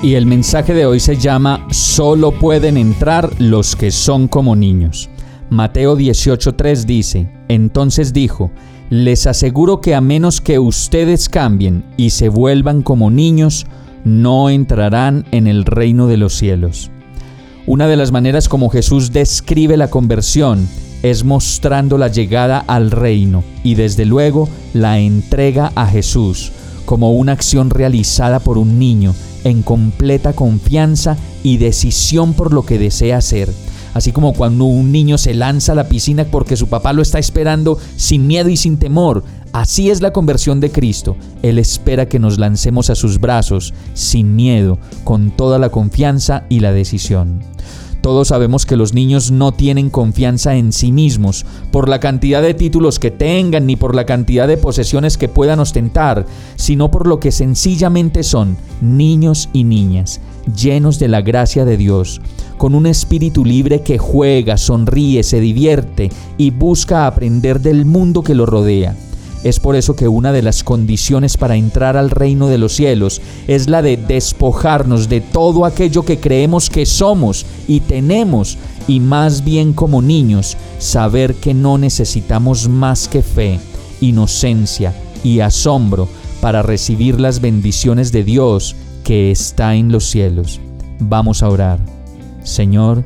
Y el mensaje de hoy se llama Solo pueden entrar los que son como niños. Mateo 18:3 dice, entonces dijo, les aseguro que a menos que ustedes cambien y se vuelvan como niños, no entrarán en el reino de los cielos. Una de las maneras como Jesús describe la conversión es mostrando la llegada al reino y desde luego la entrega a Jesús como una acción realizada por un niño en completa confianza y decisión por lo que desea hacer así como cuando un niño se lanza a la piscina porque su papá lo está esperando sin miedo y sin temor. Así es la conversión de Cristo. Él espera que nos lancemos a sus brazos sin miedo, con toda la confianza y la decisión. Todos sabemos que los niños no tienen confianza en sí mismos por la cantidad de títulos que tengan ni por la cantidad de posesiones que puedan ostentar, sino por lo que sencillamente son niños y niñas, llenos de la gracia de Dios, con un espíritu libre que juega, sonríe, se divierte y busca aprender del mundo que lo rodea. Es por eso que una de las condiciones para entrar al reino de los cielos es la de despojarnos de todo aquello que creemos que somos y tenemos y más bien como niños saber que no necesitamos más que fe, inocencia y asombro para recibir las bendiciones de Dios que está en los cielos. Vamos a orar. Señor,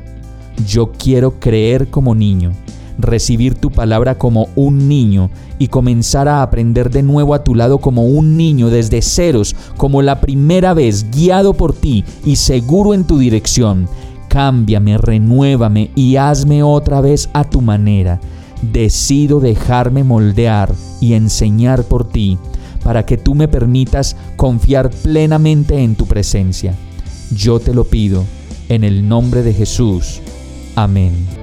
yo quiero creer como niño, recibir tu palabra como un niño y comenzar a aprender de nuevo a tu lado como un niño desde ceros, como la primera vez, guiado por ti y seguro en tu dirección. Cámbiame, renuévame y hazme otra vez a tu manera. Decido dejarme moldear y enseñar por ti, para que tú me permitas confiar plenamente en tu presencia. Yo te lo pido en el nombre de Jesús. Amén.